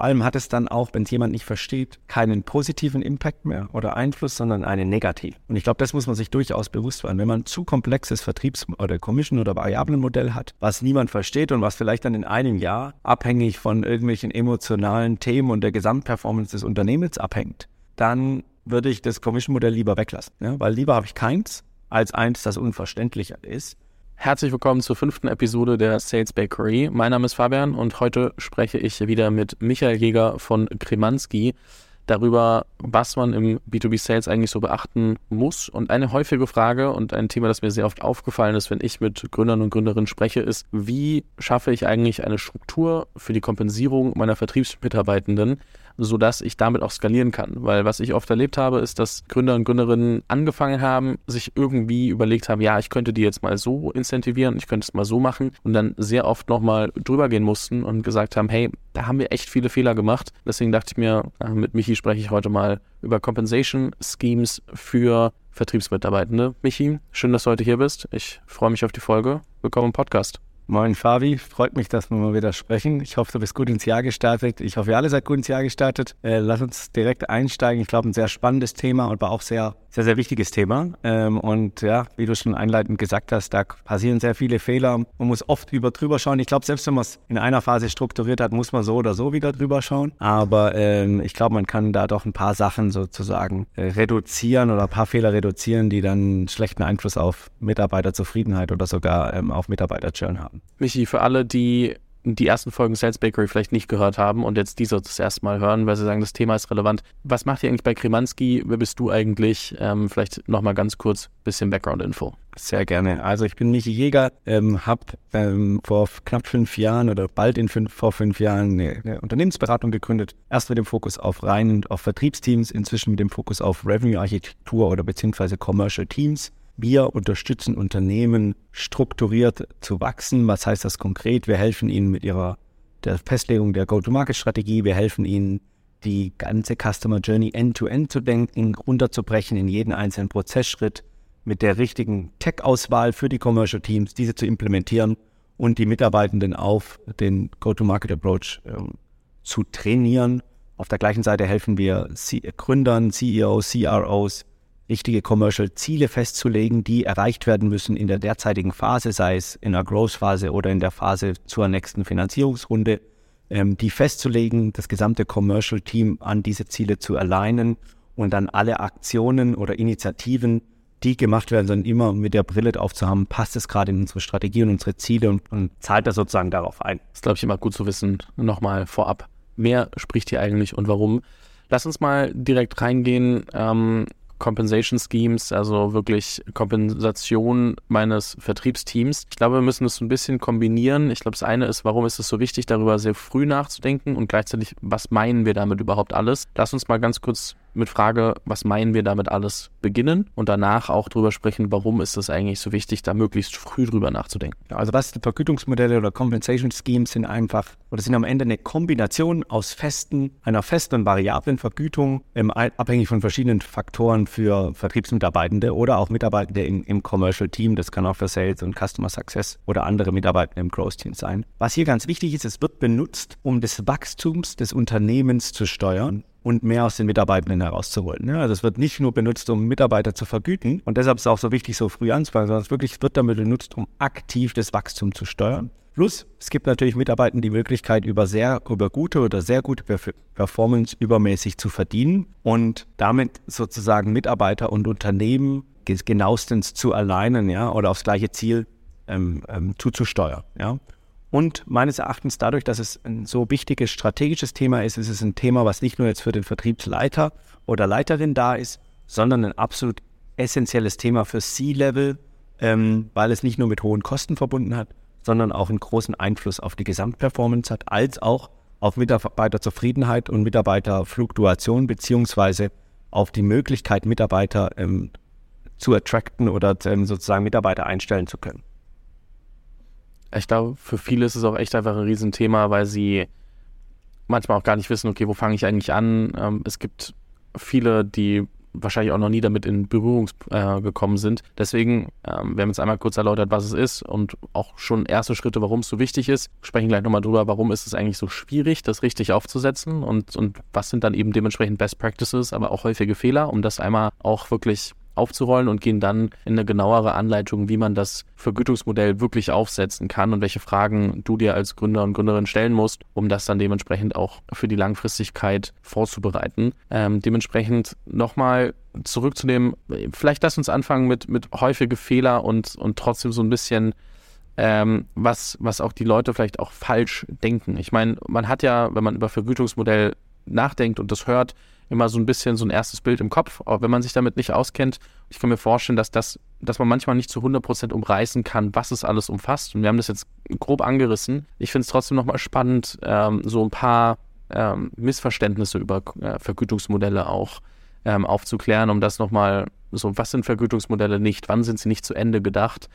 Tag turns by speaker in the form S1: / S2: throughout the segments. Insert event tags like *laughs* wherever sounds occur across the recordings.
S1: vor allem hat es dann auch, wenn es jemand nicht versteht, keinen positiven Impact mehr oder Einfluss, sondern einen negativen. Und ich glaube, das muss man sich durchaus bewusst werden. Wenn man ein zu komplexes Vertriebs- oder Commission- oder Variablenmodell hat, was niemand versteht und was vielleicht dann in einem Jahr abhängig von irgendwelchen emotionalen Themen und der Gesamtperformance des Unternehmens abhängt, dann würde ich das Commission-Modell lieber weglassen. Ja? Weil lieber habe ich keins als eins, das unverständlicher ist.
S2: Herzlich willkommen zur fünften Episode der Sales Bakery. Mein Name ist Fabian und heute spreche ich wieder mit Michael Jäger von Kremanski darüber, was man im B2B Sales eigentlich so beachten muss. Und eine häufige Frage und ein Thema, das mir sehr oft aufgefallen ist, wenn ich mit Gründern und Gründerinnen spreche, ist, wie schaffe ich eigentlich eine Struktur für die Kompensierung meiner Vertriebsmitarbeitenden, sodass ich damit auch skalieren kann. Weil was ich oft erlebt habe, ist, dass Gründer und Gründerinnen angefangen haben, sich irgendwie überlegt haben, ja, ich könnte die jetzt mal so incentivieren, ich könnte es mal so machen und dann sehr oft nochmal drüber gehen mussten und gesagt haben, hey, da haben wir echt viele Fehler gemacht. Deswegen dachte ich mir, äh, mit Michi spreche ich heute mal über Compensation Schemes für Vertriebsmitarbeitende. Michi, schön, dass du heute hier bist. Ich freue mich auf die Folge. Willkommen im Podcast.
S1: Moin Fabi, freut mich, dass wir mal wieder sprechen. Ich hoffe, du bist gut ins Jahr gestartet. Ich hoffe, ihr alle seid gut ins Jahr gestartet. Äh, lass uns direkt einsteigen. Ich glaube, ein sehr spannendes Thema, aber auch sehr sehr, sehr wichtiges Thema. Ähm, und ja, wie du schon einleitend gesagt hast, da passieren sehr viele Fehler. Man muss oft über drüber schauen. Ich glaube, selbst wenn man es in einer Phase strukturiert hat, muss man so oder so wieder drüber schauen. Aber ähm, ich glaube, man kann da doch ein paar Sachen sozusagen äh, reduzieren oder ein paar Fehler reduzieren, die dann schlechten Einfluss auf Mitarbeiterzufriedenheit oder sogar ähm, auf Mitarbeiterchurn haben.
S2: Michi, für alle, die die ersten Folgen Sales Bakery vielleicht nicht gehört haben und jetzt diese das erste Mal hören, weil sie sagen, das Thema ist relevant. Was macht ihr eigentlich bei Kremanski? Wer bist du eigentlich? Ähm, vielleicht nochmal ganz kurz ein bisschen Background-Info.
S1: Sehr gerne. Also ich bin Michi Jäger, ähm, habe ähm, vor knapp fünf Jahren oder bald in fünf, vor fünf Jahren eine, eine, Unternehmensberatung gegründet. Erst mit dem Fokus auf rein auf Vertriebsteams, inzwischen mit dem Fokus auf Revenue-Architektur oder beziehungsweise Commercial Teams. Wir unterstützen Unternehmen strukturiert zu wachsen. Was heißt das konkret? Wir helfen ihnen mit ihrer der Festlegung der Go-to-Market-Strategie. Wir helfen ihnen, die ganze Customer Journey end-to-end -End zu denken, runterzubrechen in jeden einzelnen Prozessschritt mit der richtigen Tech-Auswahl für die Commercial Teams, diese zu implementieren und die Mitarbeitenden auf den Go-to-Market-Approach äh, zu trainieren. Auf der gleichen Seite helfen wir C Gründern, CEOs, CROs, richtige Commercial-Ziele festzulegen, die erreicht werden müssen in der derzeitigen Phase, sei es in der Growth-Phase oder in der Phase zur nächsten Finanzierungsrunde, ähm, die festzulegen, das gesamte Commercial-Team an diese Ziele zu alignen und dann alle Aktionen oder Initiativen, die gemacht werden, dann immer mit der Brille drauf zu haben, passt es gerade in unsere Strategie und unsere Ziele und, und zahlt das sozusagen darauf ein.
S2: Das ist, glaube ich, immer gut zu wissen, nochmal vorab. Wer spricht hier eigentlich und warum? Lass uns mal direkt reingehen. Ähm, Compensation Schemes, also wirklich Kompensation meines Vertriebsteams. Ich glaube, wir müssen das ein bisschen kombinieren. Ich glaube, das eine ist, warum ist es so wichtig, darüber sehr früh nachzudenken und gleichzeitig, was meinen wir damit überhaupt alles? Lass uns mal ganz kurz mit Frage, was meinen wir damit alles beginnen und danach auch drüber sprechen, warum ist es eigentlich so wichtig, da möglichst früh drüber nachzudenken.
S1: Also was Vergütungsmodelle oder Compensation Schemes sind einfach oder sind am Ende eine Kombination aus festen, einer festen variablen Vergütung, ähm, abhängig von verschiedenen Faktoren für Vertriebsmitarbeitende oder auch Mitarbeitende im, im Commercial Team. Das kann auch für Sales und Customer Success oder andere Mitarbeitende im Growth Team sein. Was hier ganz wichtig ist, es wird benutzt, um des Wachstums des Unternehmens zu steuern und mehr aus den Mitarbeitenden herauszuholen. Ja, also es wird nicht nur benutzt, um Mitarbeiter zu vergüten und deshalb ist es auch so wichtig, so früh anzufangen, sondern es wirklich wird damit benutzt, um aktiv das Wachstum zu steuern. Plus, es gibt natürlich Mitarbeitern die Möglichkeit, über sehr, über gute oder sehr gute Performance übermäßig zu verdienen und damit sozusagen Mitarbeiter und Unternehmen genauestens zu alignen, ja, oder aufs gleiche Ziel ähm, ähm, zuzusteuern, ja. Und meines Erachtens dadurch, dass es ein so wichtiges strategisches Thema ist, ist es ein Thema, was nicht nur jetzt für den Vertriebsleiter oder Leiterin da ist, sondern ein absolut essentielles Thema für C-Level, ähm, weil es nicht nur mit hohen Kosten verbunden hat, sondern auch einen großen Einfluss auf die Gesamtperformance hat, als auch auf Mitarbeiterzufriedenheit und Mitarbeiterfluktuation beziehungsweise auf die Möglichkeit, Mitarbeiter ähm, zu attracten oder ähm, sozusagen Mitarbeiter einstellen zu können.
S2: Ich glaube, für viele ist es auch echt einfach ein Riesenthema, weil sie manchmal auch gar nicht wissen, okay, wo fange ich eigentlich an? Ähm, es gibt viele, die wahrscheinlich auch noch nie damit in Berührung äh, gekommen sind. Deswegen, ähm, wir haben jetzt einmal kurz erläutert, was es ist und auch schon erste Schritte, warum es so wichtig ist. Sprechen gleich nochmal drüber, warum ist es eigentlich so schwierig, das richtig aufzusetzen und, und was sind dann eben dementsprechend Best Practices, aber auch häufige Fehler, um das einmal auch wirklich aufzurollen und gehen dann in eine genauere Anleitung, wie man das Vergütungsmodell wirklich aufsetzen kann und welche Fragen du dir als Gründer und Gründerin stellen musst, um das dann dementsprechend auch für die Langfristigkeit vorzubereiten. Ähm, dementsprechend nochmal zurück zu dem, vielleicht lass uns anfangen mit, mit häufige Fehler und, und trotzdem so ein bisschen ähm, was, was auch die Leute vielleicht auch falsch denken. Ich meine, man hat ja, wenn man über Vergütungsmodell nachdenkt und das hört, immer so ein bisschen so ein erstes Bild im Kopf. Aber wenn man sich damit nicht auskennt, ich kann mir vorstellen, dass das, dass man manchmal nicht zu 100% umreißen kann, was es alles umfasst. Und wir haben das jetzt grob angerissen. Ich finde es trotzdem nochmal spannend, ähm, so ein paar ähm, Missverständnisse über äh, Vergütungsmodelle auch ähm, aufzuklären, um das nochmal so, was sind Vergütungsmodelle nicht, wann sind sie nicht zu Ende gedacht,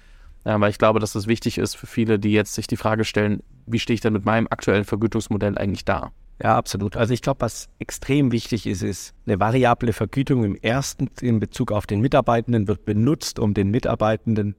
S2: äh, weil ich glaube, dass das wichtig ist für viele, die jetzt sich die Frage stellen, wie stehe ich denn mit meinem aktuellen Vergütungsmodell eigentlich da?
S1: Ja, absolut. Also ich glaube, was extrem wichtig ist, ist, eine variable Vergütung im ersten in Bezug auf den Mitarbeitenden wird benutzt, um den Mitarbeitenden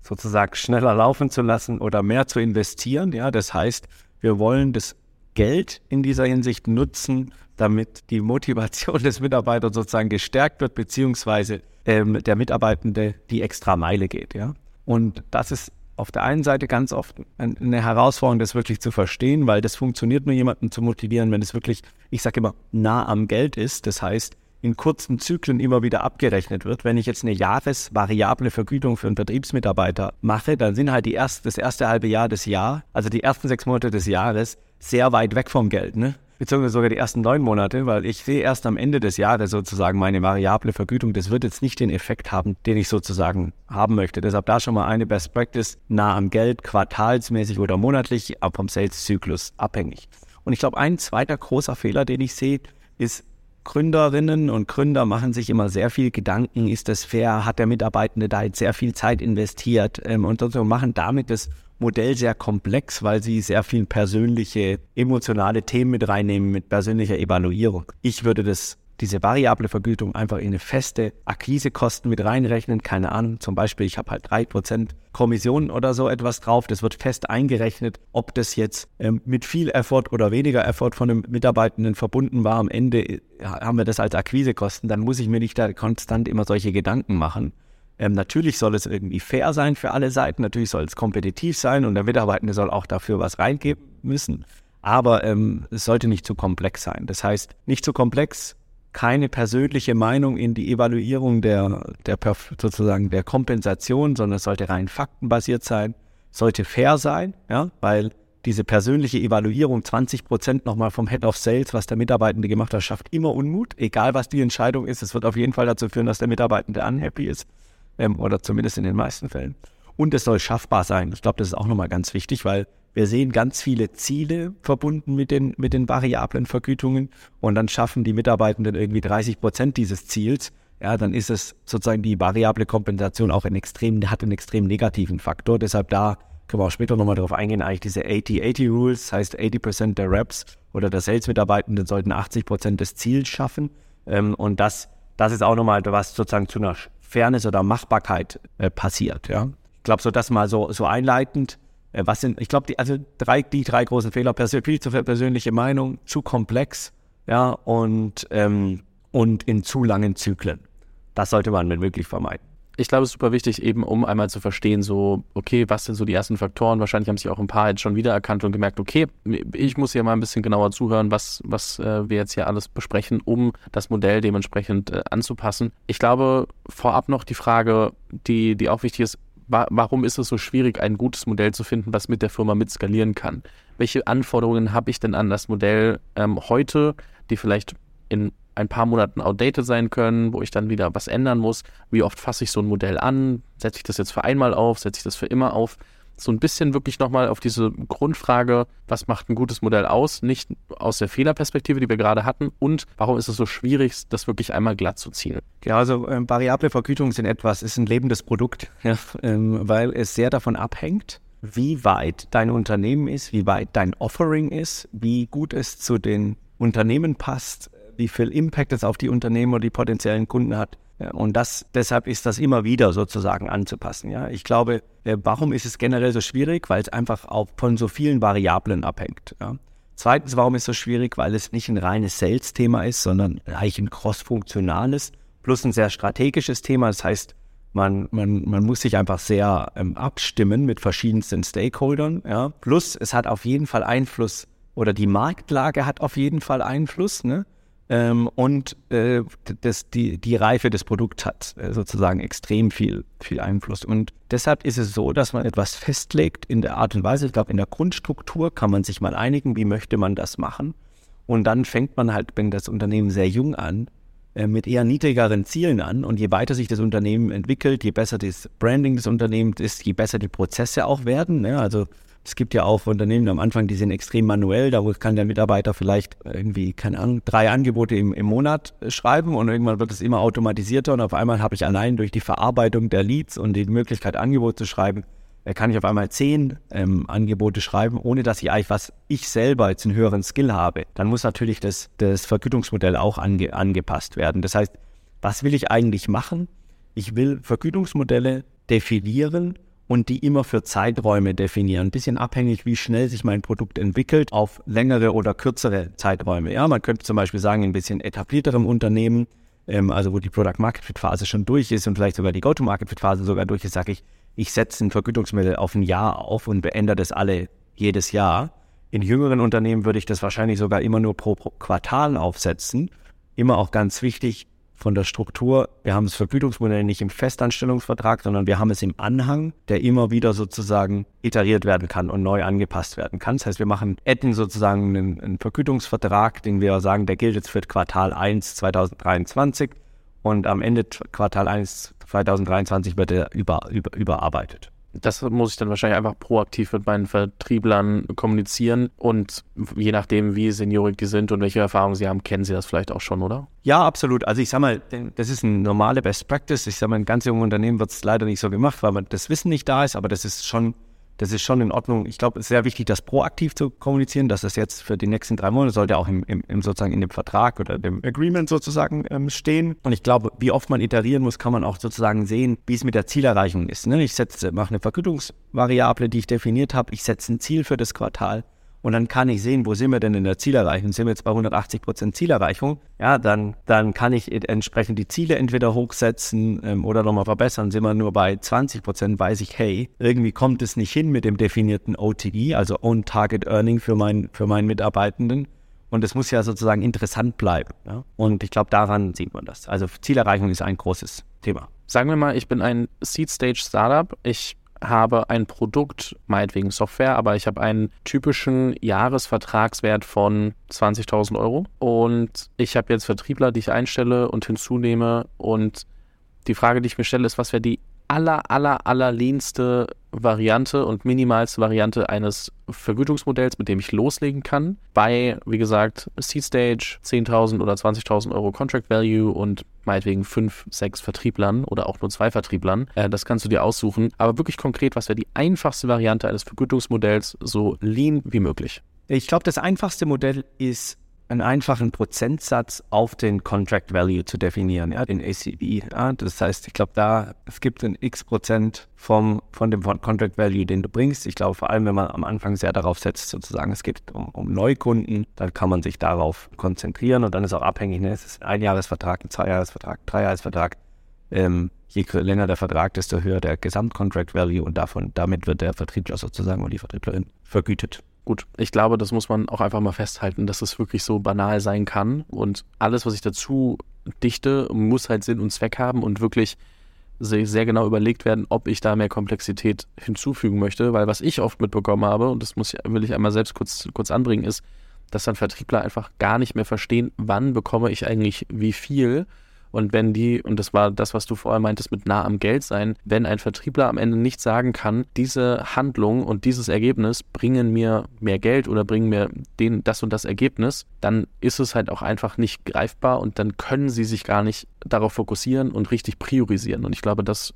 S1: sozusagen schneller laufen zu lassen oder mehr zu investieren. Ja, das heißt, wir wollen das Geld in dieser Hinsicht nutzen, damit die Motivation *laughs* des Mitarbeiters sozusagen gestärkt wird, beziehungsweise ähm, der Mitarbeitende die extra Meile geht. Ja, und das ist auf der einen Seite ganz oft eine Herausforderung, das wirklich zu verstehen, weil das funktioniert nur jemanden zu motivieren, wenn es wirklich, ich sage immer, nah am Geld ist. Das heißt, in kurzen Zyklen immer wieder abgerechnet wird. Wenn ich jetzt eine jahresvariable Vergütung für einen Vertriebsmitarbeiter mache, dann sind halt die erst, das erste halbe Jahr des Jahres, also die ersten sechs Monate des Jahres, sehr weit weg vom Geld. Ne? Beziehungsweise sogar die ersten neun Monate, weil ich sehe erst am Ende des Jahres sozusagen meine variable Vergütung. Das wird jetzt nicht den Effekt haben, den ich sozusagen haben möchte. Deshalb da schon mal eine Best Practice nah am Geld, quartalsmäßig oder monatlich, aber vom Sales-Zyklus abhängig. Und ich glaube, ein zweiter großer Fehler, den ich sehe, ist, Gründerinnen und Gründer machen sich immer sehr viel Gedanken, ist das fair, hat der Mitarbeitende da jetzt sehr viel Zeit investiert ähm, und so machen damit das Modell sehr komplex, weil sie sehr viel persönliche, emotionale Themen mit reinnehmen, mit persönlicher Evaluierung. Ich würde das diese variable Vergütung einfach in eine feste Akquisekosten mit reinrechnen. Keine Ahnung, zum Beispiel, ich habe halt drei Prozent Kommission oder so etwas drauf. Das wird fest eingerechnet, ob das jetzt ähm, mit viel Effort oder weniger Effort von einem Mitarbeitenden verbunden war. Am Ende äh, haben wir das als Akquisekosten. Dann muss ich mir nicht da konstant immer solche Gedanken machen. Ähm, natürlich soll es irgendwie fair sein für alle Seiten, natürlich soll es kompetitiv sein und der Mitarbeitende soll auch dafür was reingeben müssen. Aber ähm, es sollte nicht zu komplex sein. Das heißt, nicht zu komplex, keine persönliche Meinung in die Evaluierung der, der sozusagen der Kompensation, sondern es sollte rein faktenbasiert sein, sollte fair sein, ja, weil diese persönliche Evaluierung 20 Prozent nochmal vom Head of Sales, was der Mitarbeitende gemacht hat, schafft immer Unmut, egal was die Entscheidung ist. Es wird auf jeden Fall dazu führen, dass der Mitarbeitende unhappy ist ähm, oder zumindest in den meisten Fällen. Und es soll schaffbar sein. Ich glaube, das ist auch nochmal ganz wichtig, weil wir sehen ganz viele Ziele verbunden mit den, mit den variablen Vergütungen und dann schaffen die Mitarbeitenden irgendwie 30 Prozent dieses Ziels. Ja, dann ist es sozusagen die variable Kompensation auch ein extrem, hat einen extrem negativen Faktor. Deshalb da können wir auch später nochmal darauf eingehen, eigentlich diese 80-80 Rules, heißt 80 Prozent der Reps oder der Sales-Mitarbeitenden sollten 80 Prozent des Ziels schaffen. Ähm, und das, das ist auch nochmal was sozusagen zu einer Fairness oder Machbarkeit äh, passiert. Ja. Ich glaube, so das mal so, so einleitend. Äh, was sind, ich glaube, die, also drei, die drei großen Fehler, viel zu persönliche Meinung, zu komplex, ja, und, ähm, und in zu langen Zyklen. Das sollte man wenn möglich vermeiden
S2: ich glaube, es ist super wichtig, eben um einmal zu verstehen, so, okay, was sind so die ersten Faktoren? Wahrscheinlich haben sich auch ein paar jetzt schon wiedererkannt und gemerkt, okay, ich muss hier mal ein bisschen genauer zuhören, was, was äh, wir jetzt hier alles besprechen, um das Modell dementsprechend äh, anzupassen. Ich glaube, vorab noch die Frage, die, die auch wichtig ist, wa warum ist es so schwierig, ein gutes Modell zu finden, was mit der Firma mitskalieren kann? Welche Anforderungen habe ich denn an das Modell ähm, heute, die vielleicht in ein paar Monaten outdated sein können, wo ich dann wieder was ändern muss. Wie oft fasse ich so ein Modell an? Setze ich das jetzt für einmal auf? Setze ich das für immer auf? So ein bisschen wirklich nochmal auf diese Grundfrage, was macht ein gutes Modell aus? Nicht aus der Fehlerperspektive, die wir gerade hatten. Und warum ist es so schwierig, das wirklich einmal glatt zu ziehen?
S1: Ja, also ähm, variable Vergütungen sind etwas, ist ein lebendes Produkt, *laughs* ja, ähm, weil es sehr davon abhängt, wie weit dein Unternehmen ist, wie weit dein Offering ist, wie gut es zu den Unternehmen passt, wie viel Impact es auf die Unternehmen oder die potenziellen Kunden hat. Und das, deshalb ist das immer wieder sozusagen anzupassen. Ja, ich glaube, äh, warum ist es generell so schwierig? Weil es einfach auch von so vielen Variablen abhängt. Ja. Zweitens, warum ist es so schwierig? Weil es nicht ein reines Sales-Thema ist, sondern eigentlich ein cross-funktionales plus ein sehr strategisches Thema. Das heißt, man, man, man muss sich einfach sehr ähm, abstimmen mit verschiedensten Stakeholdern. Ja. Plus, es hat auf jeden Fall Einfluss oder die Marktlage hat auf jeden Fall Einfluss. Ne? Ähm, und äh, das, die, die Reife des Produkts hat äh, sozusagen extrem viel, viel Einfluss. Und deshalb ist es so, dass man etwas festlegt in der Art und Weise. Ich glaube, in der Grundstruktur kann man sich mal einigen, wie möchte man das machen. Und dann fängt man halt, wenn das Unternehmen sehr jung an, äh, mit eher niedrigeren Zielen an. Und je weiter sich das Unternehmen entwickelt, je besser das Branding des Unternehmens ist, je besser die Prozesse auch werden. Ne? Also es gibt ja auch Unternehmen am Anfang, die sind extrem manuell. Da kann der Mitarbeiter vielleicht irgendwie, keine Ahnung, drei Angebote im, im Monat äh, schreiben und irgendwann wird es immer automatisierter und auf einmal habe ich allein durch die Verarbeitung der Leads und die Möglichkeit, Angebote zu schreiben, äh, kann ich auf einmal zehn ähm, Angebote schreiben, ohne dass ich eigentlich was ich selber jetzt einen höheren Skill habe. Dann muss natürlich das, das Vergütungsmodell auch ange, angepasst werden. Das heißt, was will ich eigentlich machen? Ich will Vergütungsmodelle definieren und die immer für Zeiträume definieren. Ein bisschen abhängig, wie schnell sich mein Produkt entwickelt, auf längere oder kürzere Zeiträume. Ja, man könnte zum Beispiel sagen, ein bisschen etablierterem Unternehmen, ähm, also wo die Product Market Fit Phase schon durch ist und vielleicht sogar die Go-to-Market Fit Phase sogar durch ist, sage ich, ich setze ein Vergütungsmittel auf ein Jahr auf und beende das alle jedes Jahr. In jüngeren Unternehmen würde ich das wahrscheinlich sogar immer nur pro, pro Quartal aufsetzen. Immer auch ganz wichtig, von der Struktur. Wir haben das Vergütungsmodell nicht im Festanstellungsvertrag, sondern wir haben es im Anhang, der immer wieder sozusagen iteriert werden kann und neu angepasst werden kann. Das heißt, wir machen Etten sozusagen einen, einen Vergütungsvertrag, den wir sagen, der gilt jetzt für Quartal 1 2023 und am Ende Quartal 1 2023 wird er über, über, überarbeitet
S2: das muss ich dann wahrscheinlich einfach proaktiv mit meinen Vertrieblern kommunizieren und je nachdem, wie seniorig die sind und welche Erfahrungen sie haben, kennen sie das vielleicht auch schon, oder?
S1: Ja, absolut. Also ich sag mal, das ist eine normale Best Practice. Ich sag mal, in ganz jungen Unternehmen wird es leider nicht so gemacht, weil das Wissen nicht da ist, aber das ist schon das ist schon in Ordnung. Ich glaube, es ist sehr wichtig, das proaktiv zu kommunizieren, dass das jetzt für die nächsten drei Monate sollte auch im, im, im sozusagen in dem Vertrag oder dem Agreement sozusagen ähm, stehen. Und ich glaube, wie oft man iterieren muss, kann man auch sozusagen sehen, wie es mit der Zielerreichung ist. Ne? Ich setze, mache eine Vergütungsvariable, die ich definiert habe. Ich setze ein Ziel für das Quartal und dann kann ich sehen, wo sind wir denn in der Zielerreichung? Sind wir jetzt bei 180 Prozent Zielerreichung? Ja, dann, dann kann ich entsprechend die Ziele entweder hochsetzen ähm, oder nochmal verbessern. Sind wir nur bei 20 Prozent, weiß ich, hey, irgendwie kommt es nicht hin mit dem definierten OTE, also On Target Earning für, mein, für meinen Mitarbeitenden. Und es muss ja sozusagen interessant bleiben. Ja? Und ich glaube, daran sieht man das. Also Zielerreichung ist ein großes Thema.
S2: Sagen wir mal, ich bin ein Seed Stage Startup. Ich habe ein Produkt, meinetwegen Software, aber ich habe einen typischen Jahresvertragswert von 20.000 Euro. Und ich habe jetzt Vertriebler, die ich einstelle und hinzunehme. Und die Frage, die ich mir stelle, ist, was wäre die aller, aller, allerlehnste Variante und minimalste Variante eines Vergütungsmodells, mit dem ich loslegen kann. Bei, wie gesagt, Seed Stage, 10.000 oder 20.000 Euro Contract Value und meinetwegen fünf, sechs Vertrieblern oder auch nur zwei Vertrieblern. Äh, das kannst du dir aussuchen. Aber wirklich konkret, was wäre die einfachste Variante eines Vergütungsmodells, so lean wie möglich?
S1: Ich glaube, das einfachste Modell ist einen einfachen Prozentsatz auf den Contract Value zu definieren, ja, den ACV. Ja. Das heißt, ich glaube, da es gibt ein X Prozent vom, von dem Contract Value, den du bringst. Ich glaube, vor allem, wenn man am Anfang sehr darauf setzt, sozusagen, es geht um, um Neukunden, dann kann man sich darauf konzentrieren und dann ist auch abhängig, ne, es ist ein Jahresvertrag, ein Zweijahresvertrag, ein Dreijahresvertrag. Ähm, je länger der Vertrag, desto höher der Gesamtcontract Value und davon, damit wird der Vertriebler sozusagen und die Vertrieblerin vergütet.
S2: Gut, ich glaube, das muss man auch einfach mal festhalten, dass es wirklich so banal sein kann. Und alles, was ich dazu dichte, muss halt Sinn und Zweck haben und wirklich sehr, genau überlegt werden, ob ich da mehr Komplexität hinzufügen möchte. Weil was ich oft mitbekommen habe, und das muss, will ich einmal selbst kurz, kurz anbringen, ist, dass dann Vertriebler einfach gar nicht mehr verstehen, wann bekomme ich eigentlich wie viel und wenn die, und das war das, was du vorher meintest, mit nah am Geld sein, wenn ein Vertriebler am Ende nicht sagen kann, diese Handlung und dieses Ergebnis bringen mir mehr Geld oder bringen mir den, das und das Ergebnis, dann ist es halt auch einfach nicht greifbar und dann können sie sich gar nicht darauf fokussieren und richtig priorisieren. Und ich glaube, das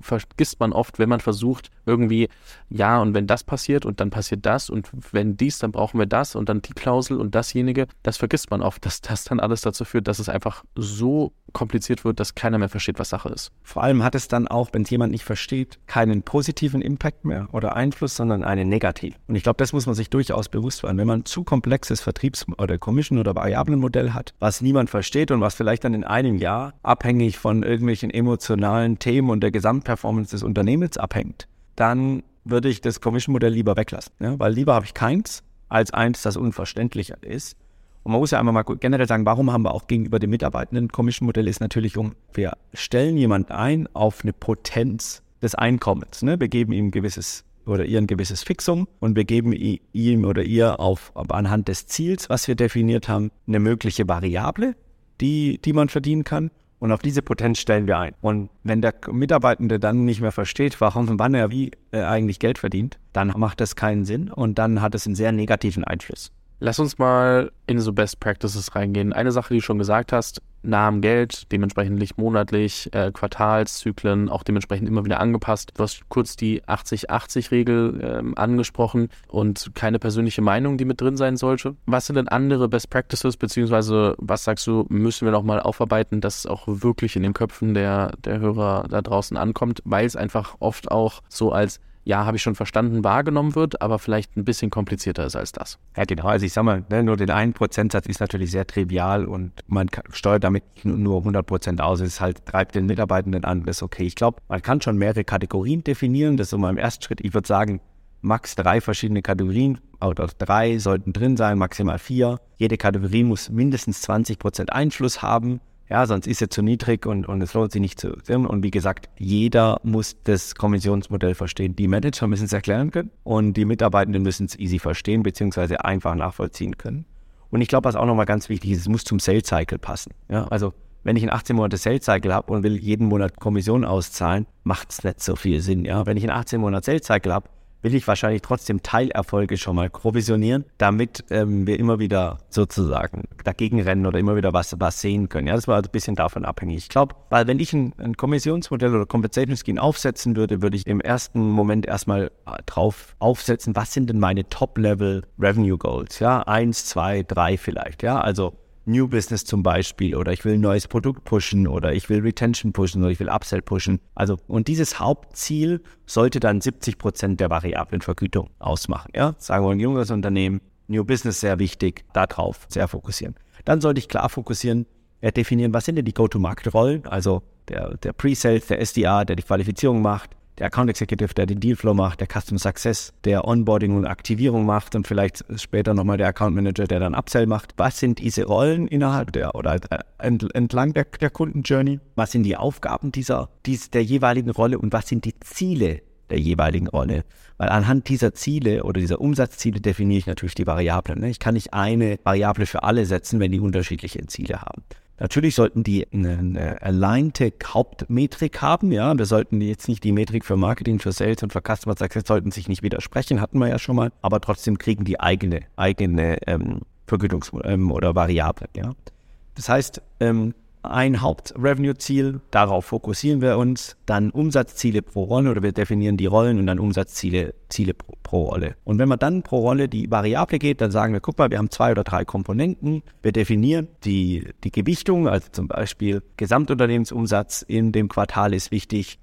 S2: vergisst man oft, wenn man versucht, irgendwie, ja, und wenn das passiert und dann passiert das und wenn dies, dann brauchen wir das und dann die Klausel und dasjenige, das vergisst man oft, *laughs* dass das dann alles dazu führt, dass es einfach so kompliziert wird, dass keiner mehr versteht, was Sache ist.
S1: Vor allem hat es dann auch, wenn es jemand nicht versteht, keinen positiven Impact mehr oder Einfluss, sondern einen negativen. Und ich glaube, das muss man sich durchaus bewusst werden. Wenn man ein zu komplexes Vertriebs- oder Commission- oder Variablenmodell hat, was niemand versteht und was vielleicht dann in einem Jahr abhängig von irgendwelchen emotionalen Themen und der Gesamtperformance des Unternehmens abhängt, dann würde ich das Commission-Modell lieber weglassen. Ja? Weil lieber habe ich keins als eins, das unverständlicher ist. Und man muss ja einmal mal generell sagen, warum haben wir auch gegenüber dem Mitarbeitenden Commission-Modell ist natürlich um, wir stellen jemanden ein auf eine Potenz des Einkommens. Ne? Wir geben ihm ein gewisses oder ihr ein gewisses Fixum und wir geben ihm oder ihr auf, anhand des Ziels, was wir definiert haben, eine mögliche Variable, die, die man verdienen kann. Und auf diese Potenz stellen wir ein. Und wenn der Mitarbeitende dann nicht mehr versteht, warum und wann er wie äh, eigentlich Geld verdient, dann macht das keinen Sinn und dann hat es einen sehr negativen Einfluss.
S2: Lass uns mal in so Best Practices reingehen. Eine Sache, die du schon gesagt hast, am Geld, dementsprechend nicht monatlich, äh, Quartalszyklen, auch dementsprechend immer wieder angepasst. Du hast kurz die 80-80-Regel ähm, angesprochen und keine persönliche Meinung, die mit drin sein sollte. Was sind denn andere Best Practices, beziehungsweise was sagst du, müssen wir nochmal aufarbeiten, dass es auch wirklich in den Köpfen der, der Hörer da draußen ankommt, weil es einfach oft auch so als ja, habe ich schon verstanden, wahrgenommen wird, aber vielleicht ein bisschen komplizierter ist als das.
S1: Ja, genau. Also ich sag mal, ne, nur den einen Prozentsatz ist natürlich sehr trivial und man steuert damit nur 100 Prozent aus. Es halt treibt den Mitarbeitenden an, das ist okay. Ich glaube, man kann schon mehrere Kategorien definieren. Das ist so mal im ersten Schritt. Ich würde sagen, max drei verschiedene Kategorien oder drei sollten drin sein, maximal vier. Jede Kategorie muss mindestens 20 Prozent Einfluss haben ja, sonst ist er zu niedrig und, und es lohnt sich nicht zu. Und wie gesagt, jeder muss das Kommissionsmodell verstehen. Die Manager müssen es erklären können und die Mitarbeitenden müssen es easy verstehen beziehungsweise einfach nachvollziehen können. Und ich glaube, was auch nochmal ganz wichtig ist, es muss zum Sales Cycle passen. Ja, also wenn ich einen 18 Monate Sales Cycle habe und will jeden Monat Kommission auszahlen, macht es nicht so viel Sinn. Ja, wenn ich einen 18 Monate Sales Cycle habe, will ich wahrscheinlich trotzdem Teilerfolge schon mal provisionieren, damit ähm, wir immer wieder sozusagen dagegen rennen oder immer wieder was, was sehen können. Ja, das war also ein bisschen davon abhängig. Ich glaube, weil wenn ich ein, ein Kommissionsmodell oder Compensation Scheme aufsetzen würde, würde ich im ersten Moment erstmal äh, drauf aufsetzen, was sind denn meine Top-Level Revenue Goals? Ja, eins, zwei, drei vielleicht. Ja, also New Business zum Beispiel oder ich will ein neues Produkt pushen oder ich will Retention pushen oder ich will Upsell pushen. Also, und dieses Hauptziel sollte dann 70 Prozent der variablen Vergütung ausmachen. Ja, sagen wir ein junges Unternehmen, New Business sehr wichtig, darauf sehr fokussieren. Dann sollte ich klar fokussieren, definieren, was sind denn die Go-to-Market-Rollen, also der, der Pre-Sales, der SDA, der die Qualifizierung macht, der Account Executive, der den Dealflow macht, der Customer Success, der Onboarding und Aktivierung macht und vielleicht später nochmal der Account Manager, der dann Upsell macht. Was sind diese Rollen innerhalb der oder äh, entlang der, der Kundenjourney? Was sind die Aufgaben dieser, dies, der jeweiligen Rolle und was sind die Ziele der jeweiligen Rolle. Weil anhand dieser Ziele oder dieser Umsatzziele definiere ich natürlich die Variablen. Ne? Ich kann nicht eine Variable für alle setzen, wenn die unterschiedliche Ziele haben. Natürlich sollten die eine, alignte Hauptmetrik haben, ja. Wir sollten jetzt nicht die Metrik für Marketing, für Sales und für Customer Success sollten sich nicht widersprechen, hatten wir ja schon mal, aber trotzdem kriegen die eigene, eigene ähm, Vergütungs- ähm, oder Variablen, ja. Das heißt, ähm, ein Hauptrevenue-Ziel, darauf fokussieren wir uns, dann Umsatzziele pro Rolle oder wir definieren die Rollen und dann Umsatzziele Ziele pro, pro, Rolle. Und wenn man dann pro Rolle die Variable geht, dann sagen wir, guck mal, wir haben zwei oder drei Komponenten, wir definieren die, die Gewichtung, also zum Beispiel Gesamtunternehmensumsatz in dem Quartal ist wichtig,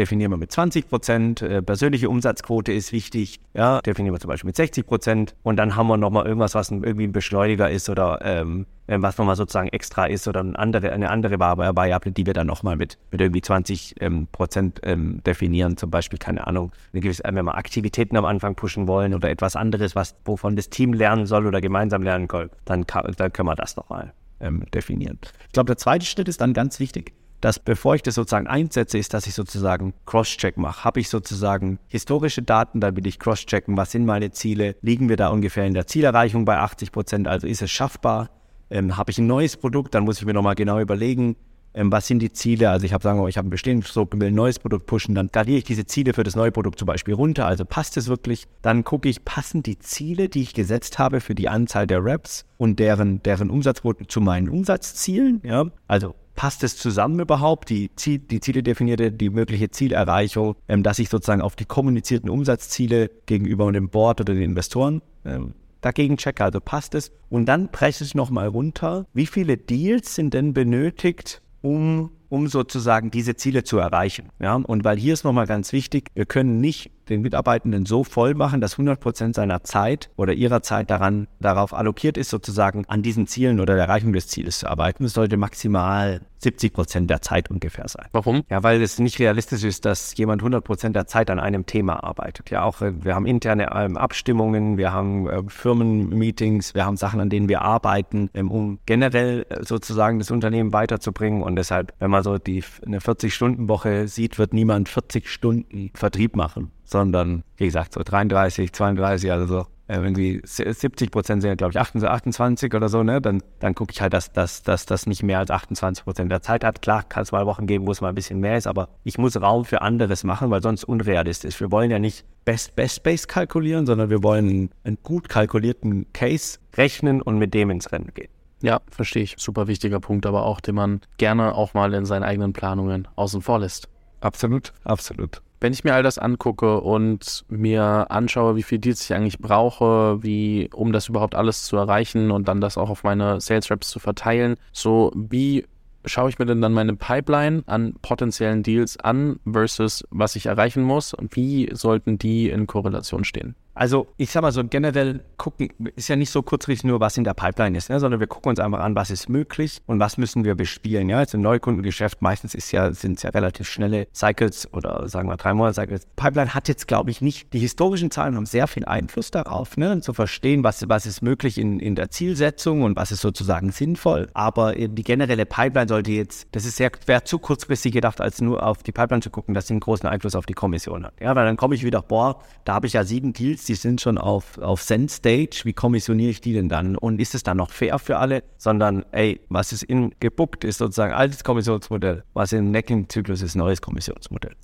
S1: definieren wir mit 20 Prozent, äh, persönliche Umsatzquote ist wichtig, ja, definieren wir zum Beispiel mit 60 Prozent. Und dann haben wir nochmal irgendwas, was irgendwie ein Beschleuniger ist oder ähm, was nochmal sozusagen extra ist oder eine andere, eine andere Variable, die wir dann nochmal mit, mit irgendwie 20 ähm, Prozent ähm, definieren, zum Beispiel, keine Ahnung, gewisse, wenn wir Aktivitäten am Anfang pushen wollen oder etwas anderes, was, wovon das Team lernen soll oder gemeinsam lernen soll, dann, kann, dann können wir das nochmal ähm, definieren. Ich glaube, der zweite Schritt ist dann ganz wichtig, dass bevor ich das sozusagen einsetze, ist, dass ich sozusagen Cross-Check mache. Habe ich sozusagen historische Daten, dann will ich Cross-checken, was sind meine Ziele, liegen wir da ungefähr in der Zielerreichung bei 80 Prozent, also ist es schaffbar. Ähm, Habe ich ein neues Produkt, dann muss ich mir nochmal genau überlegen, ähm, was sind die Ziele? Also ich habe sagen ich habe ein bestehendes Produkt will ein neues Produkt pushen, dann skaliere ich diese Ziele für das neue Produkt zum Beispiel runter. Also passt es wirklich? Dann gucke ich, passen die Ziele, die ich gesetzt habe für die Anzahl der Reps und deren, deren Umsatzquoten zu meinen Umsatzzielen? Ja, also passt es zusammen überhaupt, die, Ziel, die Ziele definierte, die mögliche Zielerreichung, ähm, dass ich sozusagen auf die kommunizierten Umsatzziele gegenüber dem Board oder den Investoren ähm, dagegen checke, also passt es. Und dann breche ich nochmal runter, wie viele Deals sind denn benötigt, um um sozusagen diese Ziele zu erreichen. Ja, und weil hier ist nochmal ganz wichtig, wir können nicht den Mitarbeitenden so voll machen, dass 100 Prozent seiner Zeit oder ihrer Zeit daran, darauf allokiert ist, sozusagen an diesen Zielen oder der Erreichung des Zieles zu arbeiten. Es sollte maximal 70 Prozent der Zeit ungefähr sein.
S2: Warum?
S1: Ja, weil es nicht realistisch ist, dass jemand 100 Prozent der Zeit an einem Thema arbeitet. Ja, auch äh, wir haben interne ähm, Abstimmungen, wir haben äh, Firmenmeetings, wir haben Sachen, an denen wir arbeiten, ähm, um generell äh, sozusagen das Unternehmen weiterzubringen. Und deshalb, wenn man so die eine 40-Stunden-Woche sieht, wird niemand 40 Stunden Vertrieb machen, sondern wie gesagt so 33, 32, also so äh, irgendwie 70 Prozent sind, glaube ich, 28 oder so, ne? Dann, dann gucke ich halt, dass, dass, dass das nicht mehr als 28 Prozent der Zeit hat. Klar, kann es mal Wochen geben, wo es mal ein bisschen mehr ist, aber ich muss Raum für anderes machen, weil sonst unrealistisch. Wir wollen ja nicht Best Best Base kalkulieren, sondern wir wollen einen gut kalkulierten Case rechnen und mit dem ins Rennen gehen.
S2: Ja, verstehe ich. Super wichtiger Punkt, aber auch, den man gerne auch mal in seinen eigenen Planungen außen vor lässt.
S1: Absolut, absolut.
S2: Wenn ich mir all das angucke und mir anschaue, wie viel Deals ich eigentlich brauche, wie, um das überhaupt alles zu erreichen und dann das auch auf meine Sales Reps zu verteilen, so wie schaue ich mir denn dann meine Pipeline an potenziellen Deals an versus was ich erreichen muss und wie sollten die in Korrelation stehen?
S1: Also ich sag mal so generell gucken, ist ja nicht so kurzfristig nur, was in der Pipeline ist, ne, sondern wir gucken uns einfach an, was ist möglich und was müssen wir bespielen. Ja, jetzt im Neukundengeschäft meistens ist ja, sind es ja relativ schnelle Cycles oder sagen wir drei Monate Cycles. Pipeline hat jetzt, glaube ich, nicht, die historischen Zahlen haben sehr viel Einfluss darauf, ne, zu verstehen, was, was ist möglich in, in der Zielsetzung und was ist sozusagen sinnvoll. Aber die generelle Pipeline sollte jetzt, das ist sehr, wäre zu kurzfristig gedacht, als nur auf die Pipeline zu gucken, dass sie einen großen Einfluss auf die Kommission hat. Ja, weil dann komme ich wieder, boah, da habe ich ja sieben Deals, die sind schon auf, auf Send-Stage, wie kommissioniere ich die denn dann? Und ist es dann noch fair für alle? Sondern, ey, was ist in gebuckt, ist sozusagen altes Kommissionsmodell, was im Necking-Zyklus ist neues Kommissionsmodell.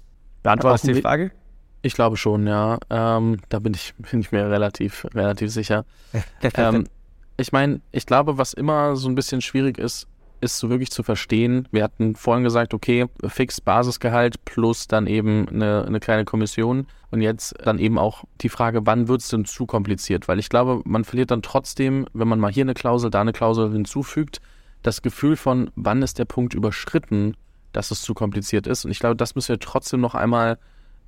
S1: Beantwortest du die Frage?
S2: Ich glaube schon, ja. Ähm, da bin ich, bin ich mir relativ, relativ sicher. *laughs* ähm, ich meine, ich glaube, was immer so ein bisschen schwierig ist, ist so wirklich zu verstehen. Wir hatten vorhin gesagt, okay, fix Basisgehalt plus dann eben eine, eine kleine Kommission. Und jetzt dann eben auch die Frage, wann wird es denn zu kompliziert? Weil ich glaube, man verliert dann trotzdem, wenn man mal hier eine Klausel, da eine Klausel hinzufügt, das Gefühl von, wann ist der Punkt überschritten, dass es zu kompliziert ist. Und ich glaube, das müssen wir trotzdem noch einmal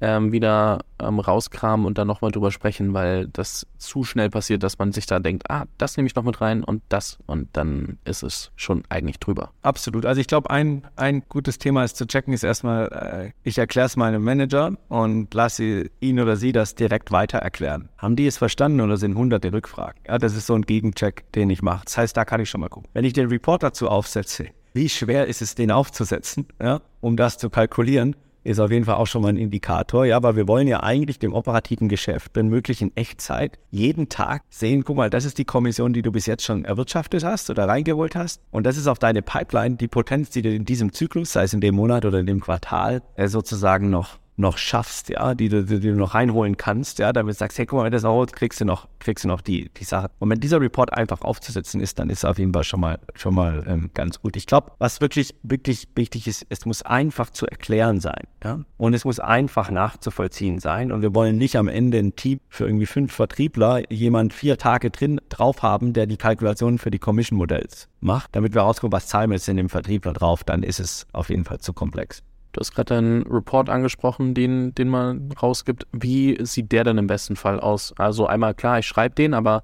S2: ähm, wieder ähm, rauskramen und dann nochmal drüber sprechen, weil das zu schnell passiert, dass man sich da denkt, ah, das nehme ich noch mit rein und das und dann ist es schon eigentlich drüber.
S1: Absolut. Also ich glaube, ein, ein gutes Thema ist zu checken, ist erstmal, äh, ich erkläre es meinem Manager und lasse ihn oder sie das direkt weiter erklären. Haben die es verstanden oder sind hunderte Rückfragen? Ja, das ist so ein Gegencheck, den ich mache. Das heißt, da kann ich schon mal gucken. Wenn ich den Report dazu aufsetze, wie schwer ist es, den aufzusetzen, ja, um das zu kalkulieren, ist auf jeden Fall auch schon mal ein Indikator. Ja, aber wir wollen ja eigentlich dem operativen Geschäft, wenn möglich in Echtzeit, jeden Tag sehen, guck mal, das ist die Kommission, die du bis jetzt schon erwirtschaftet hast oder reingeholt hast. Und das ist auf deine Pipeline, die Potenz, die du in diesem Zyklus, sei es in dem Monat oder in dem Quartal, äh, sozusagen noch noch schaffst, ja, die du, die, die du noch reinholen kannst, ja, damit du sagst, hey, guck mal, wenn das holst, kriegst du noch, kriegst du noch die, die Sache. Und wenn dieser Report einfach aufzusetzen ist, dann ist es auf jeden Fall schon mal, schon mal ähm, ganz gut. Ich glaube, was wirklich, wirklich wichtig ist, es muss einfach zu erklären sein, ja, und es muss einfach nachzuvollziehen sein. Und wir wollen nicht am Ende ein Team für irgendwie fünf Vertriebler jemand vier Tage drin drauf haben, der die Kalkulationen für die Commission-Modells macht, damit wir rauskommen, was zahlen wir jetzt in dem Vertriebler drauf, dann ist es auf jeden Fall zu komplex.
S2: Du hast gerade einen Report angesprochen, den, den man rausgibt. Wie sieht der denn im besten Fall aus? Also einmal klar, ich schreibe den, aber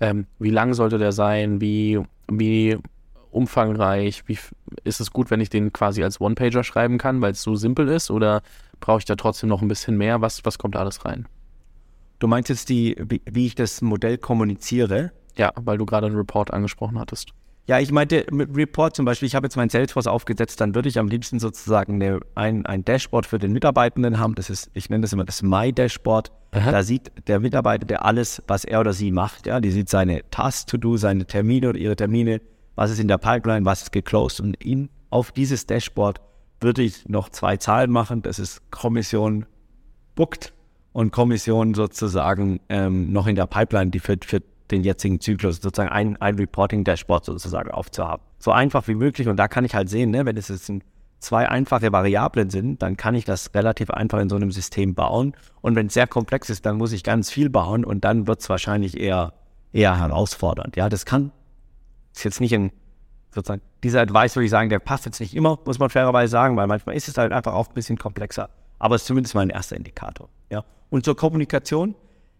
S2: ähm, wie lang sollte der sein? Wie, wie umfangreich? Wie, ist es gut, wenn ich den quasi als One-Pager schreiben kann, weil es so simpel ist? Oder brauche ich da trotzdem noch ein bisschen mehr? Was, was kommt da alles rein?
S1: Du meinst jetzt die, wie, wie ich das Modell kommuniziere?
S2: Ja, weil du gerade einen Report angesprochen hattest.
S1: Ja, ich meinte mit Report zum Beispiel, ich habe jetzt mein Salesforce aufgesetzt, dann würde ich am liebsten sozusagen eine, ein, ein Dashboard für den Mitarbeitenden haben. Das ist, ich nenne das immer das My Dashboard. Aha. Da sieht der Mitarbeiter der alles, was er oder sie macht. Ja, die sieht seine Tasks to do, seine Termine oder ihre Termine, was ist in der Pipeline, was ist geclosed. Und ihn auf dieses Dashboard würde ich noch zwei Zahlen machen. Das ist Kommission booked und Kommission sozusagen ähm, noch in der Pipeline, die für, für den jetzigen Zyklus, sozusagen ein, ein Reporting-Dashboard sozusagen aufzuhaben. So einfach wie möglich und da kann ich halt sehen, ne, wenn es jetzt ein zwei einfache Variablen sind, dann kann ich das relativ einfach in so einem System bauen. Und wenn es sehr komplex ist, dann muss ich ganz viel bauen und dann wird es wahrscheinlich eher, eher herausfordernd. Ja, das kann, ist jetzt nicht ein, sozusagen, dieser Advice würde ich sagen, der passt jetzt nicht immer, muss man fairerweise sagen, weil manchmal ist es halt einfach auch ein bisschen komplexer. Aber es ist zumindest mal ein erster Indikator. Ja. Und zur Kommunikation,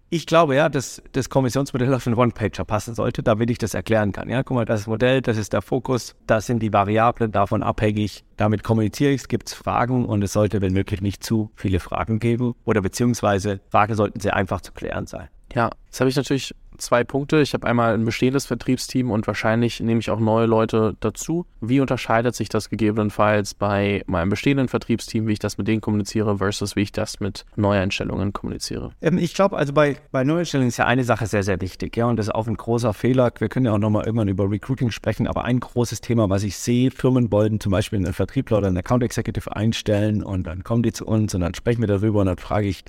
S1: ich glaube ja, dass das Kommissionsmodell auf einen One-Pager passen sollte, damit ich das erklären kann. Ja, guck mal, das Modell, das ist der Fokus, das sind die Variablen davon abhängig. Damit kommuniziere ich, es gibt Fragen und es sollte, wenn möglich, nicht zu viele Fragen geben oder beziehungsweise Fragen sollten sehr einfach zu klären sein.
S2: Ja, das habe ich natürlich zwei Punkte. Ich habe einmal ein bestehendes Vertriebsteam und wahrscheinlich nehme ich auch neue Leute dazu. Wie unterscheidet sich das gegebenenfalls bei meinem bestehenden Vertriebsteam, wie ich das mit denen kommuniziere, versus wie ich das mit Neueinstellungen kommuniziere?
S1: Ähm, ich glaube, also bei, bei Neueinstellungen ist ja eine Sache sehr, sehr wichtig. Ja, und das ist auch ein großer Fehler. Wir können ja auch nochmal irgendwann über Recruiting sprechen, aber ein großes Thema, was ich sehe, Firmen wollen zum Beispiel einen Vertriebler oder einen Account Executive einstellen und dann kommen die zu uns und dann sprechen wir darüber und dann frage ich,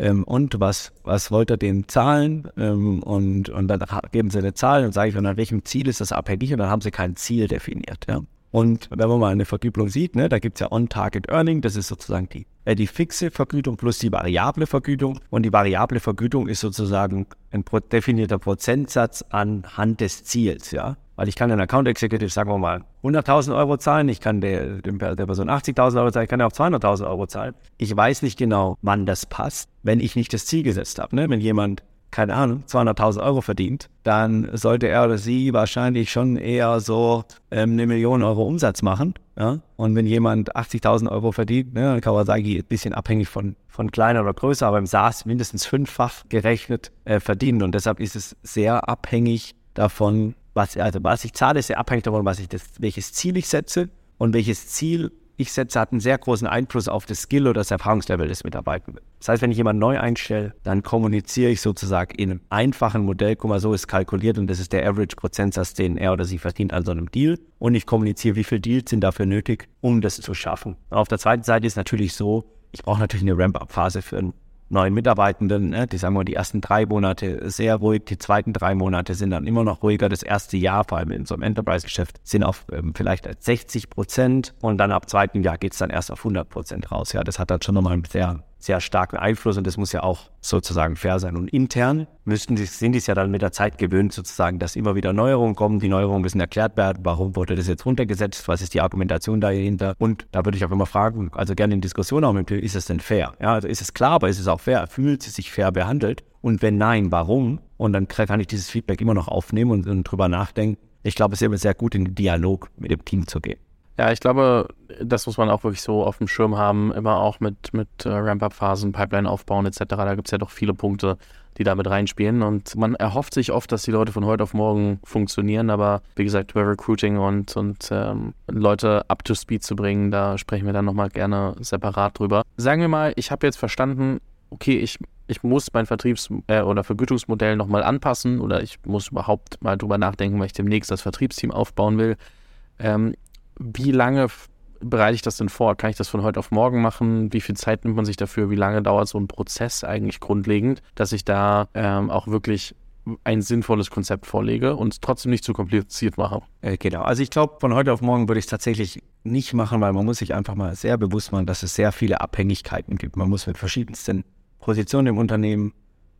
S1: ähm, und was, was wollt ihr denen zahlen? Ähm, und, und dann geben sie eine Zahl und sage ich, und an welchem Ziel ist das abhängig? Und dann haben sie kein Ziel definiert. Ja? Und wenn man mal eine Vergütung sieht, ne, da gibt es ja On-Target-Earning, das ist sozusagen die, äh, die fixe Vergütung plus die variable Vergütung. Und die variable Vergütung ist sozusagen ein definierter Prozentsatz anhand des Ziels. Ja? Weil ich kann den Account Executive, sagen wir mal, 100.000 Euro zahlen, ich kann der, der Person 80.000 Euro zahlen, ich kann ja auch 200.000 Euro zahlen. Ich weiß nicht genau, wann das passt, wenn ich nicht das Ziel gesetzt habe. Ne? Wenn jemand keine Ahnung, 200.000 Euro verdient, dann sollte er oder sie wahrscheinlich schon eher so ähm, eine Million Euro Umsatz machen. Ja? Und wenn jemand 80.000 Euro verdient, ne, dann kann man sagen, ein bisschen abhängig von, von kleiner oder größer, aber im SaaS mindestens fünffach gerechnet äh, verdienen. Und deshalb ist es sehr abhängig davon, was, also was ich zahle, ist sehr abhängig davon, was ich das, welches Ziel ich setze und welches Ziel ich setze, hat einen sehr großen Einfluss auf das Skill oder das Erfahrungslevel des Mitarbeitenden. Das heißt, wenn ich jemanden neu einstelle, dann kommuniziere ich sozusagen in einem einfachen Modell, guck mal, so ist kalkuliert und das ist der Average-Prozentsatz, den er oder sie verdient an so einem Deal. Und ich kommuniziere, wie viele Deals sind dafür nötig, um das zu schaffen. auf der zweiten Seite ist natürlich so, ich brauche natürlich eine Ramp-up-Phase für einen neuen Mitarbeitenden, ne, die sagen wir die ersten drei Monate sehr ruhig, die zweiten drei Monate sind dann immer noch ruhiger. Das erste Jahr, vor allem in so einem Enterprise-Geschäft, sind auf ähm, vielleicht 60 Prozent und dann ab zweiten Jahr geht es dann erst auf 100 Prozent raus. Ja, das hat dann schon nochmal einen sehr sehr starken Einfluss und das muss ja auch sozusagen fair sein. Und intern müssten die, sind die es ja dann mit der Zeit gewöhnt, sozusagen, dass immer wieder Neuerungen kommen. Die Neuerungen müssen erklärt werden. Warum wurde das jetzt runtergesetzt? Was ist die Argumentation dahinter? Und da würde ich auch immer fragen, also gerne in Diskussion auch mit, ist es denn fair? Ja, also ist es klar, aber ist es auch fair? Fühlt sie sich fair behandelt? Und wenn nein, warum? Und dann kann ich dieses Feedback immer noch aufnehmen und, und drüber nachdenken. Ich glaube, es ist immer sehr gut, in den Dialog mit dem Team zu gehen.
S2: Ja, ich glaube, das muss man auch wirklich so auf dem Schirm haben, immer auch mit, mit äh, Ramp-Up-Phasen, Pipeline aufbauen etc. Da gibt es ja doch viele Punkte, die da mit reinspielen. Und man erhofft sich oft, dass die Leute von heute auf morgen funktionieren, aber wie gesagt, über Recruiting und, und ähm, Leute up to speed zu bringen, da sprechen wir dann nochmal gerne separat drüber. Sagen wir mal, ich habe jetzt verstanden, okay, ich, ich muss mein Vertriebs- äh, oder Vergütungsmodell nochmal anpassen oder ich muss überhaupt mal drüber nachdenken, weil ich demnächst das Vertriebsteam aufbauen will. Ähm, wie lange bereite ich das denn vor? Kann ich das von heute auf morgen machen? Wie viel Zeit nimmt man sich dafür? Wie lange dauert so ein Prozess eigentlich grundlegend, dass ich da ähm, auch wirklich ein sinnvolles Konzept vorlege und es trotzdem nicht zu kompliziert mache.
S1: Äh, genau. Also ich glaube, von heute auf morgen würde ich es tatsächlich nicht machen, weil man muss sich einfach mal sehr bewusst machen, dass es sehr viele Abhängigkeiten gibt. Man muss mit verschiedensten Positionen im Unternehmen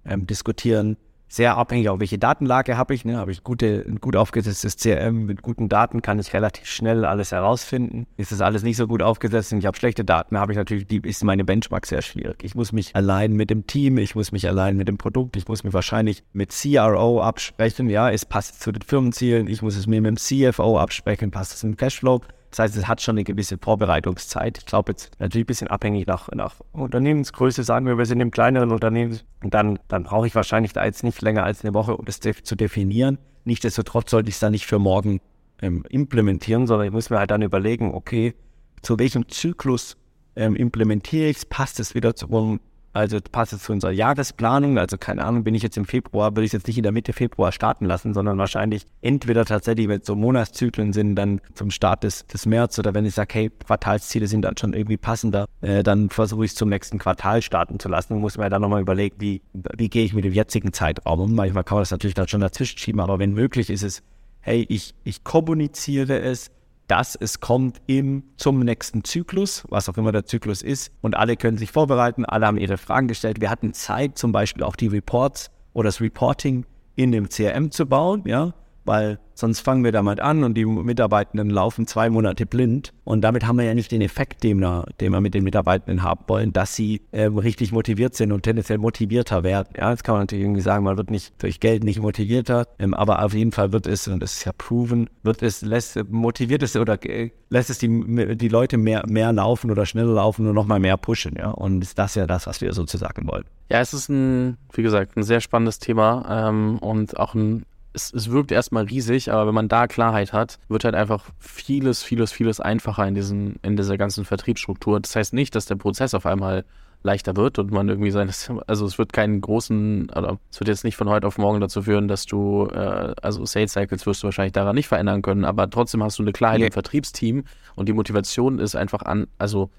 S1: ähm, diskutieren sehr abhängig, auch welche Datenlage habe ich. Ne? Habe ich gute, ein gut aufgesetztes CRM mit guten Daten, kann ich relativ schnell alles herausfinden. Ist das alles nicht so gut aufgesetzt und ich habe schlechte Daten, habe ich natürlich, die, ist meine Benchmark sehr schwierig. Ich muss mich allein mit dem Team, ich muss mich allein mit dem Produkt, ich muss mich wahrscheinlich mit CRO absprechen. Ja, es passt zu den Firmenzielen. Ich muss es mir mit dem CFO absprechen, passt es im Cashflow. Das heißt, es hat schon eine gewisse Vorbereitungszeit. Ich glaube jetzt natürlich ein bisschen abhängig nach, nach Unternehmensgröße, sagen wir, wir sind im kleineren Unternehmen. Dann, dann brauche ich wahrscheinlich da jetzt nicht länger als eine Woche, um das zu definieren. Nichtsdestotrotz sollte ich es dann nicht für morgen ähm, implementieren, sondern ich muss mir halt dann überlegen, okay, zu welchem Zyklus ähm, implementiere ich es? Passt es wieder zu, Also passt es zu unserer Jahresplanung. Also keine Ahnung, bin ich jetzt im Februar, würde ich jetzt nicht in der Mitte Februar starten lassen, sondern wahrscheinlich entweder tatsächlich, wenn es so Monatszyklen sind, dann zum Start des, des März oder wenn ich sage, hey, Quartalsziele sind dann schon irgendwie passender, äh, dann versuche ich es zum nächsten Quartal starten zu lassen. Muss man ja dann nochmal überlegen, wie, wie gehe ich mit dem jetzigen Zeitraum um. Manchmal kann man das natürlich dann schon dazwischen schieben, aber wenn möglich ist es, hey, ich, ich kommuniziere es, dass es kommt im, zum nächsten Zyklus, was auch immer der Zyklus ist. Und alle können sich vorbereiten, alle haben ihre Fragen gestellt. Wir hatten Zeit, zum Beispiel auch die Reports oder das Reporting in dem CRM zu bauen, ja, weil sonst fangen wir damit an und die Mitarbeitenden laufen zwei Monate blind und damit haben wir ja nicht den Effekt, den wir, den wir mit den Mitarbeitenden haben wollen, dass sie ähm, richtig motiviert sind und tendenziell motivierter werden. Ja, jetzt kann man natürlich irgendwie sagen, man wird nicht durch Geld nicht motivierter, ähm, aber auf jeden Fall wird es, und das ist ja proven, wird es, lässt, motiviert es oder äh, lässt es die, die Leute mehr, mehr laufen oder schneller laufen und nochmal mehr pushen, ja, und ist das ja das, was wir sozusagen wollen.
S2: Ja, es ist ein, wie gesagt, ein sehr spannendes Thema ähm, und auch ein es, es wirkt erstmal riesig, aber wenn man da Klarheit hat, wird halt einfach vieles, vieles, vieles einfacher in, diesen, in dieser ganzen Vertriebsstruktur. Das heißt nicht, dass der Prozess auf einmal leichter wird und man irgendwie sein, *laughs* also es wird keinen großen, oder es wird jetzt nicht von heute auf morgen dazu führen, dass du, äh, also Sales Cycles wirst du wahrscheinlich daran nicht verändern können, aber trotzdem hast du eine Klarheit nee. im Vertriebsteam und die Motivation ist einfach an, also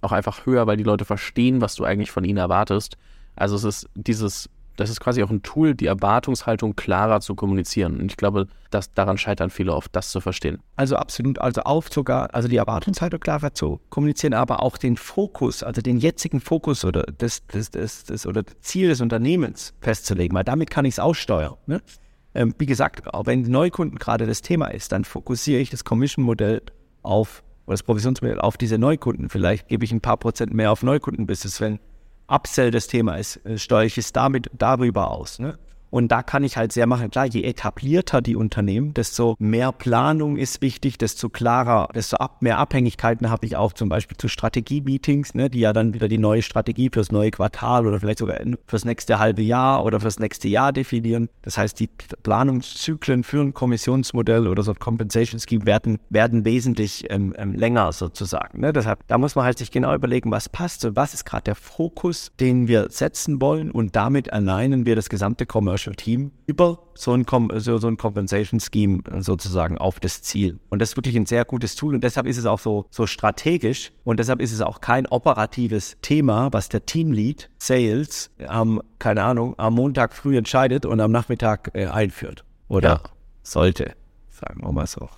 S2: auch einfach höher, weil die Leute verstehen, was du eigentlich von ihnen erwartest. Also es ist dieses das ist quasi auch ein Tool, die Erwartungshaltung klarer zu kommunizieren. Und ich glaube, dass daran scheitern viele oft, das zu verstehen.
S1: Also absolut, also auch sogar, also die Erwartungshaltung klarer zu kommunizieren, aber auch den Fokus, also den jetzigen Fokus oder das, das, das, das oder das Ziel des Unternehmens festzulegen, weil damit kann ich es aussteuern. Ne? Ähm, wie gesagt, auch wenn Neukunden gerade das Thema ist, dann fokussiere ich das Commission-Modell auf oder das Provisionsmodell auf diese Neukunden. Vielleicht gebe ich ein paar Prozent mehr auf Neukundenbusiness, wenn Upsell das Thema ist, äh, steuere ich es damit darüber aus. Ne? Und da kann ich halt sehr machen. Klar, je etablierter die Unternehmen, desto mehr Planung ist wichtig, desto klarer, desto ab, mehr Abhängigkeiten habe ich auch zum Beispiel zu Strategie-Meetings, ne, die ja dann wieder die neue Strategie fürs neue Quartal oder vielleicht sogar fürs nächste halbe Jahr oder fürs nächste Jahr definieren. Das heißt, die Planungszyklen für ein Kommissionsmodell oder so ein Compensation Scheme werden, werden wesentlich ähm, ähm, länger sozusagen. Ne? Deshalb, da muss man halt sich genau überlegen, was passt und was ist gerade der Fokus, den wir setzen wollen und damit alleinen wir das gesamte Commercial Commercial Team über so ein, so, so ein Compensation Scheme sozusagen auf das Ziel. Und das ist wirklich ein sehr gutes Tool und deshalb ist es auch so, so strategisch und deshalb ist es auch kein operatives Thema, was der Teamlead Sales am, keine Ahnung, am Montag früh entscheidet und am Nachmittag äh, einführt. Oder ja. sollte, sagen wir mal so.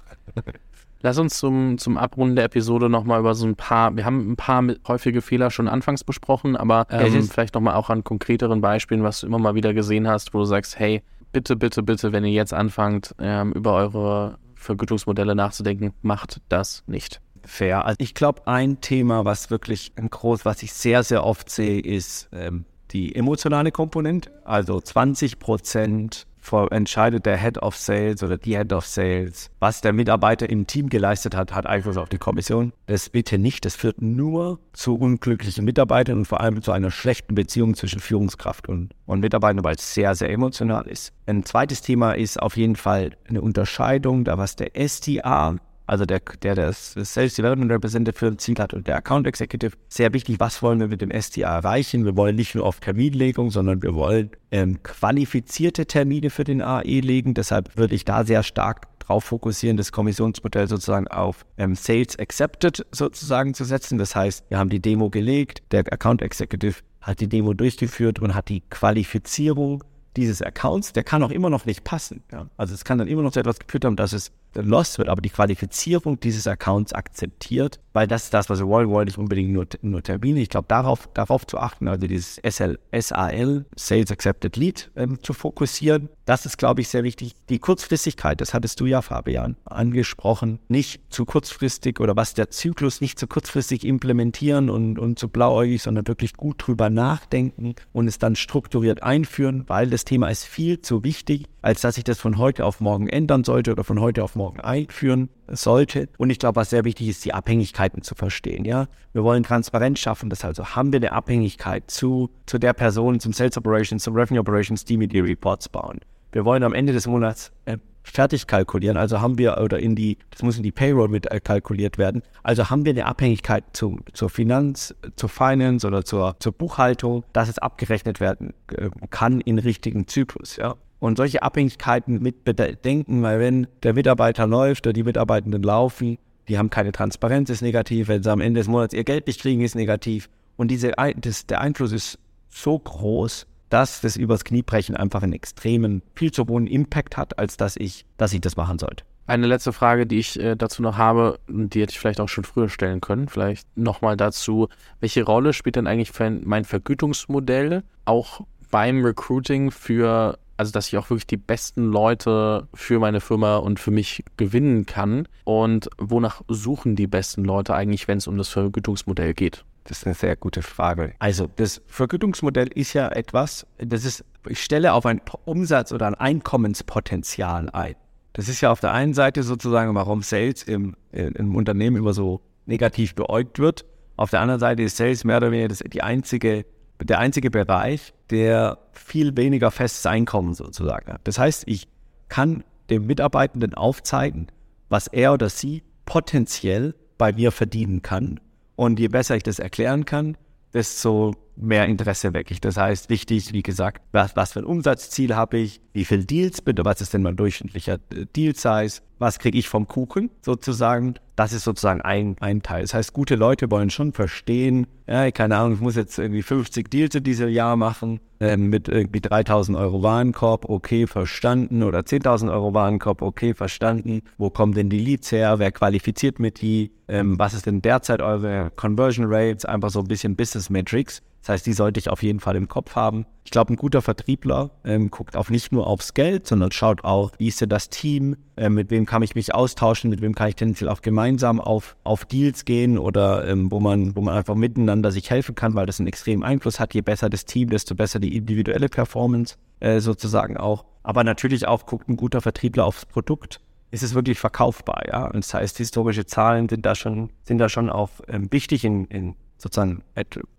S2: Lass uns zum, zum Abrunden der Episode nochmal über so ein paar, wir haben ein paar häufige Fehler schon anfangs besprochen, aber ähm, ja, vielleicht nochmal auch an konkreteren Beispielen, was du immer mal wieder gesehen hast, wo du sagst, hey, bitte, bitte, bitte, wenn ihr jetzt anfangt, ähm, über eure Vergütungsmodelle nachzudenken, macht das nicht.
S1: Fair. Also ich glaube, ein Thema, was wirklich ein groß, was ich sehr, sehr oft sehe, ist ähm, die emotionale Komponente. Also 20 Prozent entscheidet der Head of Sales oder die Head of Sales, was der Mitarbeiter im Team geleistet hat, hat Einfluss auf die Kommission. Das bitte nicht. Das führt nur zu unglücklichen Mitarbeitern und vor allem zu einer schlechten Beziehung zwischen Führungskraft und, und Mitarbeitern, weil es sehr, sehr emotional ist. Ein zweites Thema ist auf jeden Fall eine Unterscheidung, da was der STA also der, der das Sales Development Representative für Ziel hat und der Account Executive. Sehr wichtig, was wollen wir mit dem SDA erreichen? Wir wollen nicht nur auf Terminlegung, sondern wir wollen ähm, qualifizierte Termine für den AE legen. Deshalb würde ich da sehr stark darauf fokussieren, das Kommissionsmodell sozusagen auf ähm, Sales Accepted sozusagen zu setzen. Das heißt, wir haben die Demo gelegt, der Account Executive hat die Demo durchgeführt und hat die Qualifizierung dieses Accounts, der kann auch immer noch nicht passen. Ja. Also es kann dann immer noch zu etwas geführt haben, dass es lost wird, aber die Qualifizierung dieses Accounts akzeptiert, weil das ist das, was wir wollen, wollen nicht unbedingt nur, nur Termine. Ich glaube, darauf, darauf zu achten, also dieses SL, SAL, Sales Accepted Lead, ähm, zu fokussieren. Das ist, glaube ich, sehr wichtig. Die Kurzfristigkeit, das hattest du ja, Fabian, angesprochen, nicht zu kurzfristig oder was der Zyklus nicht zu kurzfristig implementieren und, und zu blauäugig, sondern wirklich gut drüber nachdenken und es dann strukturiert einführen, weil das Thema ist viel zu wichtig, als dass ich das von heute auf morgen ändern sollte oder von heute auf morgen morgen einführen sollte. Und ich glaube, was sehr wichtig ist, die Abhängigkeiten zu verstehen. Ja, wir wollen Transparenz schaffen. Das also haben wir eine Abhängigkeit zu, zu der Person, zum Sales Operations, zum Revenue Operations, die mir die Reports bauen. Wir wollen am Ende des Monats äh, fertig kalkulieren. Also haben wir, oder in die, das muss in die Payroll mit äh, kalkuliert werden. Also haben wir eine Abhängigkeit zu, zur Finanz, zur Finance oder zur, zur Buchhaltung, dass es abgerechnet werden äh, kann in richtigen Zyklus. Ja? Und solche Abhängigkeiten mit bedenken, weil wenn der Mitarbeiter läuft oder die Mitarbeitenden laufen, die haben keine Transparenz, ist negativ. Wenn sie am Ende des Monats ihr Geld nicht kriegen, ist negativ. Und diese, das, der Einfluss ist so groß, dass das übers Kniebrechen einfach einen extremen, viel zu hohen Impact hat, als dass ich, dass ich das machen sollte.
S2: Eine letzte Frage, die ich äh, dazu noch habe, die hätte ich vielleicht auch schon früher stellen können. Vielleicht nochmal dazu, welche Rolle spielt denn eigentlich mein Vergütungsmodell auch beim Recruiting für, also dass ich auch wirklich die besten Leute für meine Firma und für mich gewinnen kann? Und wonach suchen die besten Leute eigentlich, wenn es um das Vergütungsmodell geht?
S1: Das ist eine sehr gute Frage. Also das Vergütungsmodell ist ja etwas, das ist, ich stelle auf ein Umsatz- oder ein Einkommenspotenzial ein. Das ist ja auf der einen Seite sozusagen, warum Sales im, im Unternehmen immer so negativ beäugt wird. Auf der anderen Seite ist Sales mehr oder weniger das, die einzige, der einzige Bereich, der viel weniger festes Einkommen sozusagen hat. Das heißt, ich kann dem Mitarbeitenden aufzeigen, was er oder sie potenziell bei mir verdienen kann und je besser ich das erklären kann, desto mehr Interesse wecke ich. Das heißt, wichtig, wie gesagt, was, was für ein Umsatzziel habe ich, wie viele Deals bitte, was ist denn mein durchschnittlicher äh, Deal-Size, was kriege ich vom Kuchen sozusagen. Das ist sozusagen ein, ein Teil. Das heißt, gute Leute wollen schon verstehen, ja, keine Ahnung, ich muss jetzt irgendwie 50 Deals in diesem Jahr machen, äh, mit irgendwie 3000 Euro Warenkorb, okay, verstanden, oder 10.000 Euro Warenkorb, okay, verstanden. Wo kommen denn die Leads her? Wer qualifiziert mit die? Ähm, was ist denn derzeit eure Conversion Rates? Einfach so ein bisschen Business Metrics. Das heißt, die sollte ich auf jeden Fall im Kopf haben. Ich glaube, ein guter Vertriebler ähm, guckt auch nicht nur aufs Geld, sondern schaut auch, wie ist denn das Team, äh, mit wem kann ich mich austauschen, mit wem kann ich tendenziell auch gemeinsam auf, auf Deals gehen oder ähm, wo, man, wo man einfach miteinander sich helfen kann, weil das einen extremen Einfluss hat. Je besser das Team, desto besser die individuelle Performance äh, sozusagen auch. Aber natürlich auch guckt ein guter Vertriebler aufs Produkt ist es wirklich verkaufbar, ja. Und das heißt, historische Zahlen sind da schon, sind da schon auch ähm, wichtig in, in sozusagen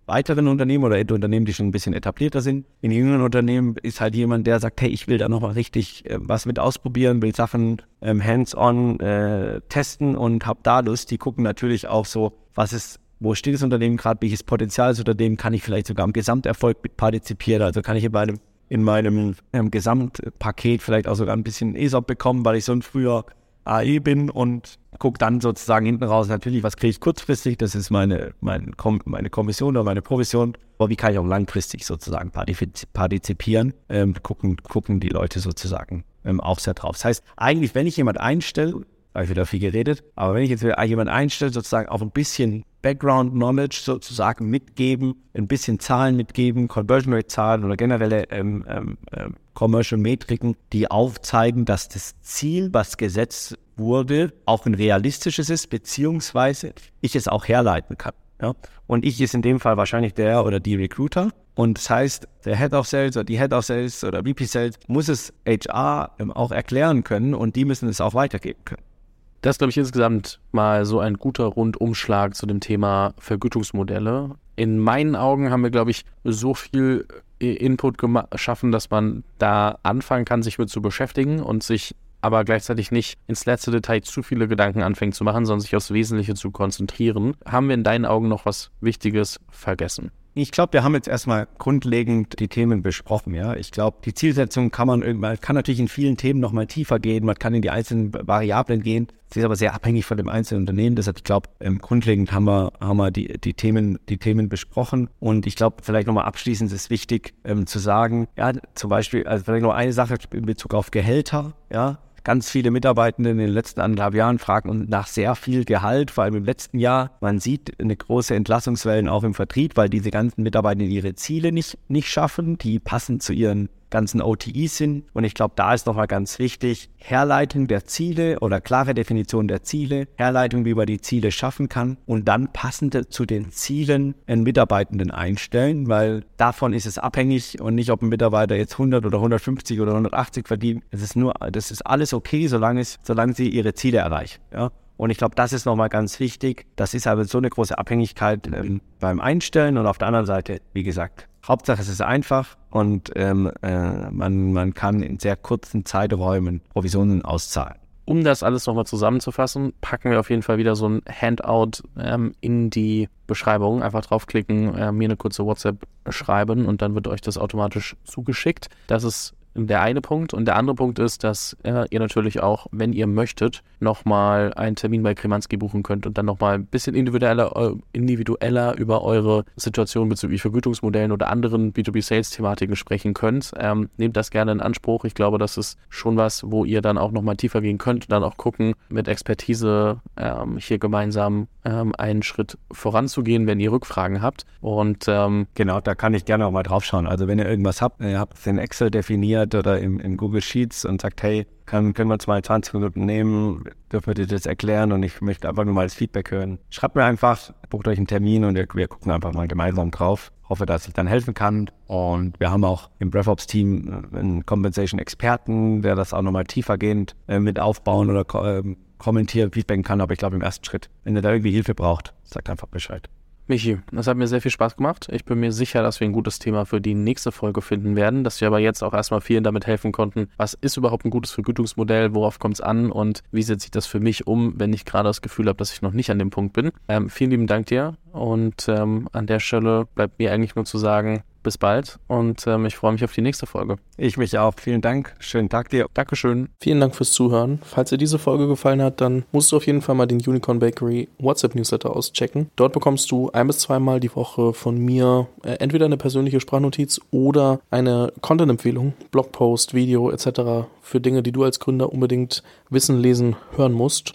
S1: weiteren Unternehmen oder Unternehmen, die schon ein bisschen etablierter sind. In jüngeren Unternehmen ist halt jemand, der sagt, hey, ich will da nochmal richtig äh, was mit ausprobieren, will Sachen ähm, hands-on äh, testen und habe da Lust. Die gucken natürlich auch so, was ist, wo steht das Unternehmen gerade, welches Potenzial ist Unternehmen, kann ich vielleicht sogar am Gesamterfolg partizipieren, also kann ich in meinem, in meinem ähm, Gesamtpaket vielleicht auch sogar ein bisschen ESOP bekommen, weil ich so ein früher AE bin und gucke dann sozusagen hinten raus natürlich, was kriege ich kurzfristig, das ist meine, mein, meine Kommission oder meine Provision, aber wie kann ich auch langfristig sozusagen partizipieren, ähm, gucken, gucken die Leute sozusagen ähm, auch sehr drauf. Das heißt, eigentlich, wenn ich jemand einstelle, habe ich wieder viel geredet, aber wenn ich jetzt jemand einstelle, sozusagen auch ein bisschen Background Knowledge sozusagen mitgeben, ein bisschen Zahlen mitgeben, Conversion Rate Zahlen oder generelle ähm, ähm, ähm, Commercial Metriken, die aufzeigen, dass das Ziel, was gesetzt wurde, auch ein realistisches ist, beziehungsweise ich es auch herleiten kann. Ja? Und ich ist in dem Fall wahrscheinlich der oder die Recruiter. Und das heißt, der Head of Sales oder die Head of Sales oder VP Sales muss es HR auch erklären können und die müssen es auch weitergeben können.
S2: Das glaube ich, insgesamt mal so ein guter Rundumschlag zu dem Thema Vergütungsmodelle. In meinen Augen haben wir, glaube ich, so viel äh, Input geschaffen, dass man da anfangen kann, sich mit zu beschäftigen und sich aber gleichzeitig nicht ins letzte Detail zu viele Gedanken anfängt zu machen, sondern sich aufs Wesentliche zu konzentrieren. Haben wir in deinen Augen noch was Wichtiges vergessen?
S1: Ich glaube, wir haben jetzt erstmal grundlegend die Themen besprochen, ja. Ich glaube, die Zielsetzung kann man irgendwann, kann natürlich in vielen Themen nochmal tiefer gehen, man kann in die einzelnen Variablen gehen. Sie ist aber sehr abhängig von dem einzelnen Unternehmen. Deshalb, ich glaube, ähm, grundlegend haben wir, haben wir die, die Themen, die Themen besprochen. Und ich glaube, vielleicht nochmal abschließend ist wichtig ähm, zu sagen, ja, zum Beispiel, also vielleicht noch eine Sache in Bezug auf Gehälter, ja ganz viele Mitarbeitende in den letzten anderthalb Jahren fragen nach sehr viel Gehalt, vor allem im letzten Jahr. Man sieht eine große Entlassungswellen auch im Vertrieb, weil diese ganzen Mitarbeitenden ihre Ziele nicht, nicht schaffen. Die passen zu ihren ganzen OTIs sind. Und ich glaube, da ist nochmal ganz wichtig, Herleitung der Ziele oder klare Definition der Ziele, Herleitung, wie man die Ziele schaffen kann und dann passende zu den Zielen einen Mitarbeitenden einstellen, weil davon ist es abhängig und nicht, ob ein Mitarbeiter jetzt 100 oder 150 oder 180 verdient. Es ist nur, das ist alles okay, solange es, solange sie ihre Ziele erreichen. Ja? Und ich glaube, das ist nochmal ganz wichtig. Das ist aber so eine große Abhängigkeit ähm, beim Einstellen und auf der anderen Seite, wie gesagt, Hauptsache es ist einfach und ähm, äh, man, man kann in sehr kurzen Zeiträumen Provisionen auszahlen.
S2: Um das alles nochmal zusammenzufassen, packen wir auf jeden Fall wieder so ein Handout ähm, in die Beschreibung. Einfach draufklicken, äh, mir eine kurze WhatsApp schreiben und dann wird euch das automatisch zugeschickt. Das ist der eine Punkt. Und der andere Punkt ist, dass äh, ihr natürlich auch, wenn ihr möchtet, nochmal einen Termin bei Kremanski buchen könnt und dann nochmal ein bisschen individueller, äh, individueller über eure Situation bezüglich Vergütungsmodellen oder anderen B2B-Sales-Thematiken sprechen könnt. Ähm, nehmt das gerne in Anspruch. Ich glaube, das ist schon was, wo ihr dann auch nochmal tiefer gehen könnt und dann auch gucken, mit Expertise ähm, hier gemeinsam ähm, einen Schritt voranzugehen, wenn ihr Rückfragen habt. Und ähm,
S1: genau, da kann ich gerne auch mal drauf schauen. Also wenn ihr irgendwas habt, ihr habt es in Excel definiert oder im, in Google Sheets und sagt, hey, kann, können wir uns mal 20 Minuten nehmen, dürfen wir dir das erklären und ich möchte einfach nur mal das Feedback hören. Schreibt mir einfach, bucht euch einen Termin und wir, wir gucken einfach mal gemeinsam drauf. Hoffe, dass ich dann helfen kann. Und wir haben auch im RevOps-Team einen Compensation-Experten, der das auch nochmal tiefergehend äh, mit aufbauen oder äh, kommentieren, feedbacken kann. Aber ich glaube, im ersten Schritt, wenn ihr da irgendwie Hilfe braucht, sagt einfach Bescheid.
S2: Michi, das hat mir sehr viel Spaß gemacht. Ich bin mir sicher, dass wir ein gutes Thema für die nächste Folge finden werden, dass wir aber jetzt auch erstmal vielen damit helfen konnten, was ist überhaupt ein gutes Vergütungsmodell, worauf kommt es an und wie setze ich das für mich um, wenn ich gerade das Gefühl habe, dass ich noch nicht an dem Punkt bin. Ähm, vielen lieben Dank dir und ähm, an der Stelle bleibt mir eigentlich nur zu sagen, bis bald und ähm, ich freue mich auf die nächste Folge.
S1: Ich mich auch. Vielen Dank. Schönen Tag dir.
S2: Dankeschön. Vielen Dank fürs Zuhören. Falls dir diese Folge gefallen hat, dann musst du auf jeden Fall mal den Unicorn Bakery WhatsApp Newsletter auschecken. Dort bekommst du ein bis zweimal die Woche von mir äh, entweder eine persönliche Sprachnotiz oder eine Content-Empfehlung, Blogpost, Video etc. für Dinge, die du als Gründer unbedingt wissen, lesen, hören musst.